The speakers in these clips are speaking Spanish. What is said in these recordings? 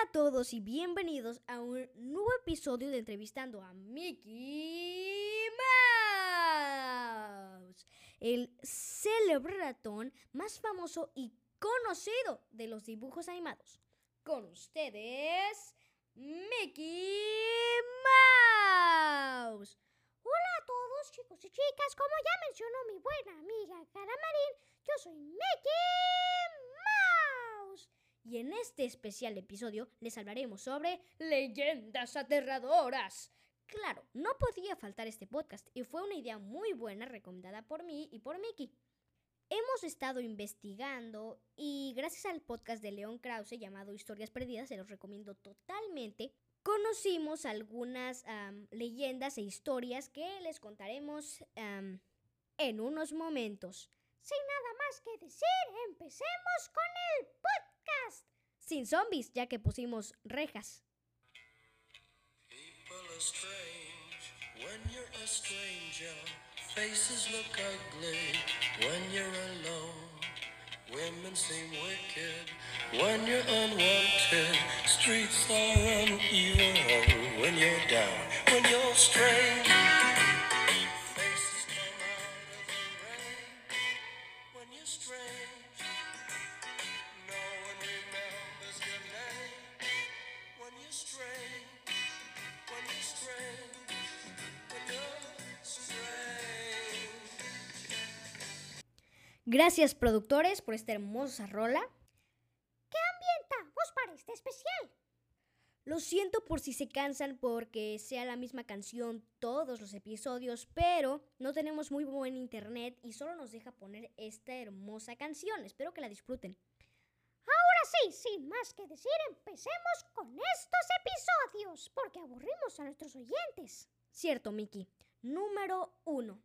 Hola a todos y bienvenidos a un nuevo episodio de Entrevistando a Mickey Mouse, el célebre ratón más famoso y conocido de los dibujos animados. Con ustedes, Mickey Mouse. Hola a todos chicos y chicas, como ya mencionó mi buena amiga Caramarín, yo soy Mickey. Y en este especial episodio les hablaremos sobre leyendas aterradoras. Claro, no podía faltar este podcast y fue una idea muy buena recomendada por mí y por Mickey. Hemos estado investigando y gracias al podcast de León Krause llamado Historias Perdidas, se los recomiendo totalmente, conocimos algunas am, leyendas e historias que les contaremos am, en unos momentos. Sin nada más que decir, empecemos con. Sin zombies, ya que pusimos rejas. Women seem wicked when you're unwanted. Streets are uneven when you're down. When you're strange, faces come out of the rain. When you're strange, Gracias productores por esta hermosa rola. ¿Qué ambienta vos para este especial? Lo siento por si se cansan porque sea la misma canción todos los episodios, pero no tenemos muy buen internet y solo nos deja poner esta hermosa canción. Espero que la disfruten. Ahora sí, sin más que decir, empecemos con estos episodios, porque aburrimos a nuestros oyentes. Cierto, Miki. Número uno.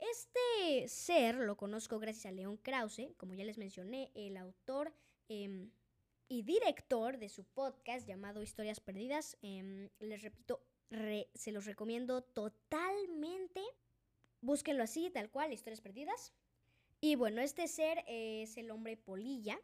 Este ser lo conozco gracias a León Krause, como ya les mencioné, el autor em, y director de su podcast llamado Historias Perdidas. Em, les repito, re- se los recomiendo totalmente. Búsquenlo así, tal cual, Historias Perdidas. Y bueno, este ser es el hombre polilla,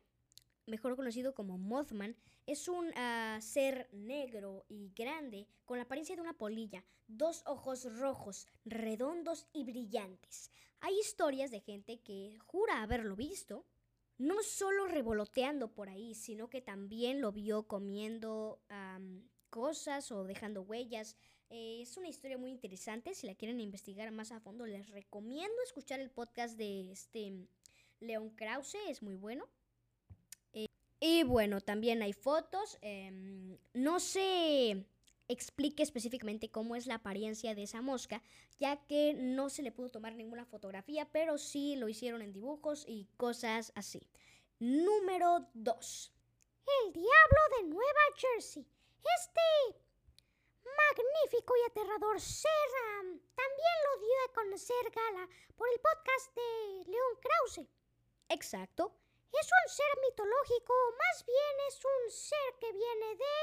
mejor conocido como Mothman. Es un ah, ser negro y grande con la apariencia de una polilla, dos ojos rojos, redondos y brillantes. Hay historias de gente que jura haberlo visto, no solo revoloteando por ahí, sino que también lo vio comiendo cosas o dejando huellas. Eh, es una historia muy interesante, si la quieren investigar más a fondo, les recomiendo escuchar el podcast de este León Krause, es muy bueno. Y bueno, también hay fotos. em, no se explique específicamente cómo es la apariencia de esa mosca, ya que no se le pudo tomar ninguna fotografía, pero sí lo hicieron en dibujos y cosas así. Número 2. El Diablo de Nueva Jersey. Este magnífico y aterrador ser am, también lo dio a conocer Gala por el podcast de León Krause. Exacto. Es un ser mitológico, más bien es un ser que viene de...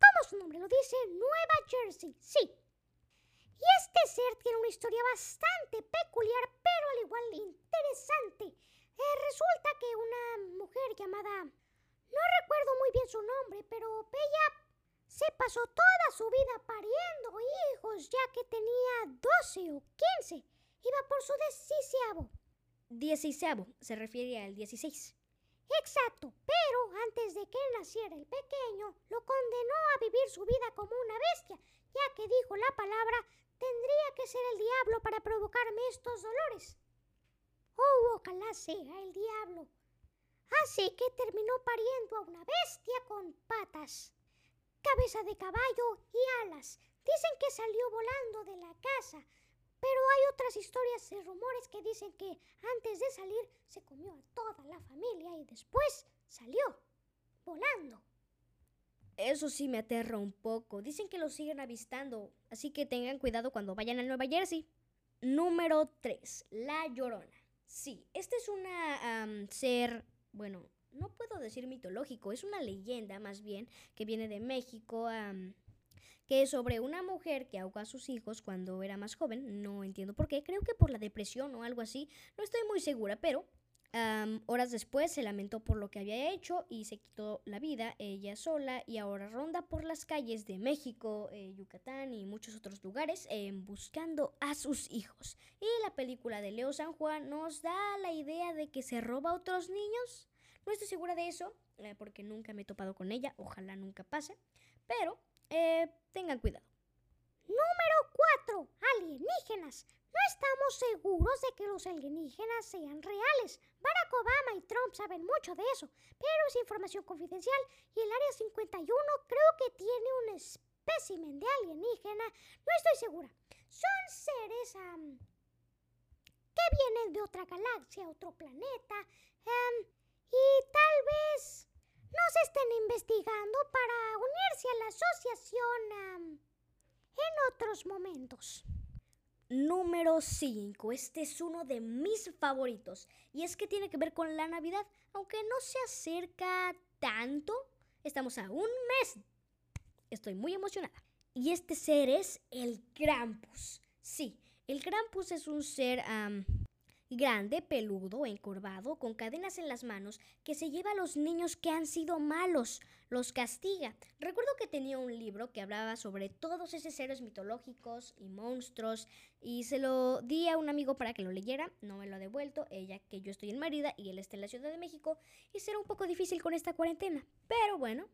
¿Cómo su nombre lo dice? Nueva Jersey, sí. Y este ser tiene una historia bastante peculiar, pero al igual interesante. Eh, resulta que una mujer llamada... No recuerdo muy bien su nombre, pero ella se pasó toda su vida pariendo hijos, ya que tenía 12 o 15. Iba por su desiceavo. Dieciséavo se refiere al 16. Exacto, pero antes de que naciera el pequeño, lo condenó a vivir su vida como una bestia, ya que dijo la palabra, tendría que ser el diablo para provocarme estos dolores. Oh, ojalá sea el diablo. Así que terminó pariendo a una bestia con patas, cabeza de caballo y alas. Dicen que salió volando de la casa, pero hay otras historias y rumores que dicen que antes de salir se comió a toda la familia y después salió volando. Eso sí me aterra un poco. Dicen que lo siguen avistando, así que tengan cuidado cuando vayan a Nueva Jersey. Número 3. La Llorona. Sí, este es una ser, bueno, no puedo decir mitológico, es una leyenda más bien que viene de México, que es sobre una mujer que ahoga a sus hijos cuando era más joven. No entiendo por qué, creo que por la depresión o algo así, no estoy muy segura, pero horas después se lamentó por lo que había hecho y se quitó la vida ella sola y ahora ronda por las calles de México, eh, Yucatán y muchos otros lugares eh, buscando a sus hijos. Y la película de Leo San Juan nos da la idea de que se roba a otros niños. No estoy segura de eso eh, porque nunca me he topado con ella, ojalá nunca pase, pero eh, tengan cuidado. Número 4. Alienígenas. No estamos seguros de que los alienígenas sean reales. Barack Obama y Trump saben mucho de eso, pero es información confidencial y el Área 51 creo que tiene un espécimen de alienígena. No estoy segura. Son seres que vienen de otra galaxia, otro planeta, y tal vez nos estén investigando la asociación en otros momentos. Número 5. Este es uno de mis favoritos. Y es que tiene que ver con la Navidad. Aunque no se acerca tanto, estamos a un mes. Estoy muy emocionada. Y este ser es el Krampus. Sí, el Krampus es un ser grande, peludo, encorvado, con cadenas en las manos, que se lleva a los niños que han sido malos, los castiga. Recuerdo que tenía un libro que hablaba sobre todos esos seres mitológicos y monstruos, y se lo di a un amigo para que lo leyera, no me lo ha devuelto, ella que yo estoy en Mérida y él está en la Ciudad de México, y será un poco difícil con esta cuarentena. Pero bueno,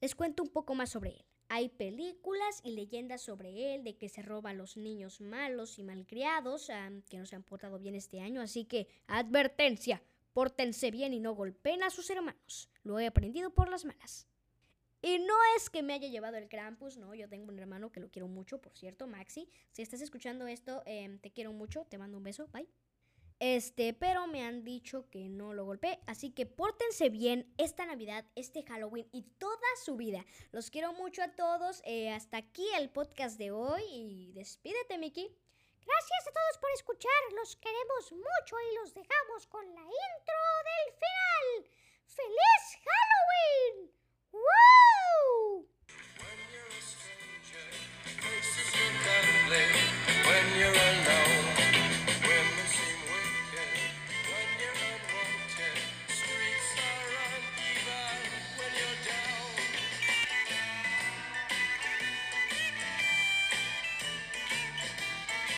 les cuento un poco más sobre él. Hay películas y leyendas sobre él, de que se roba a los niños malos y malcriados, am, que no se han portado bien este año, así que advertencia, pórtense bien y no golpeen a sus hermanos. Lo he aprendido por las malas. Y no es que me haya llevado el Krampus, no, yo tengo un hermano que lo quiero mucho, por cierto, Maxi. Si estás escuchando esto, em, te quiero mucho, te mando un beso, bye. Este, pero me han dicho que no lo golpeé, así que pórtense bien esta Navidad, este Halloween y toda su vida. Los quiero mucho a todos. eh, hasta aquí el podcast de hoy y despídete, Miki. Gracias a todos por escuchar, los queremos mucho y los dejamos con la intro del final. ¡Feliz Halloween!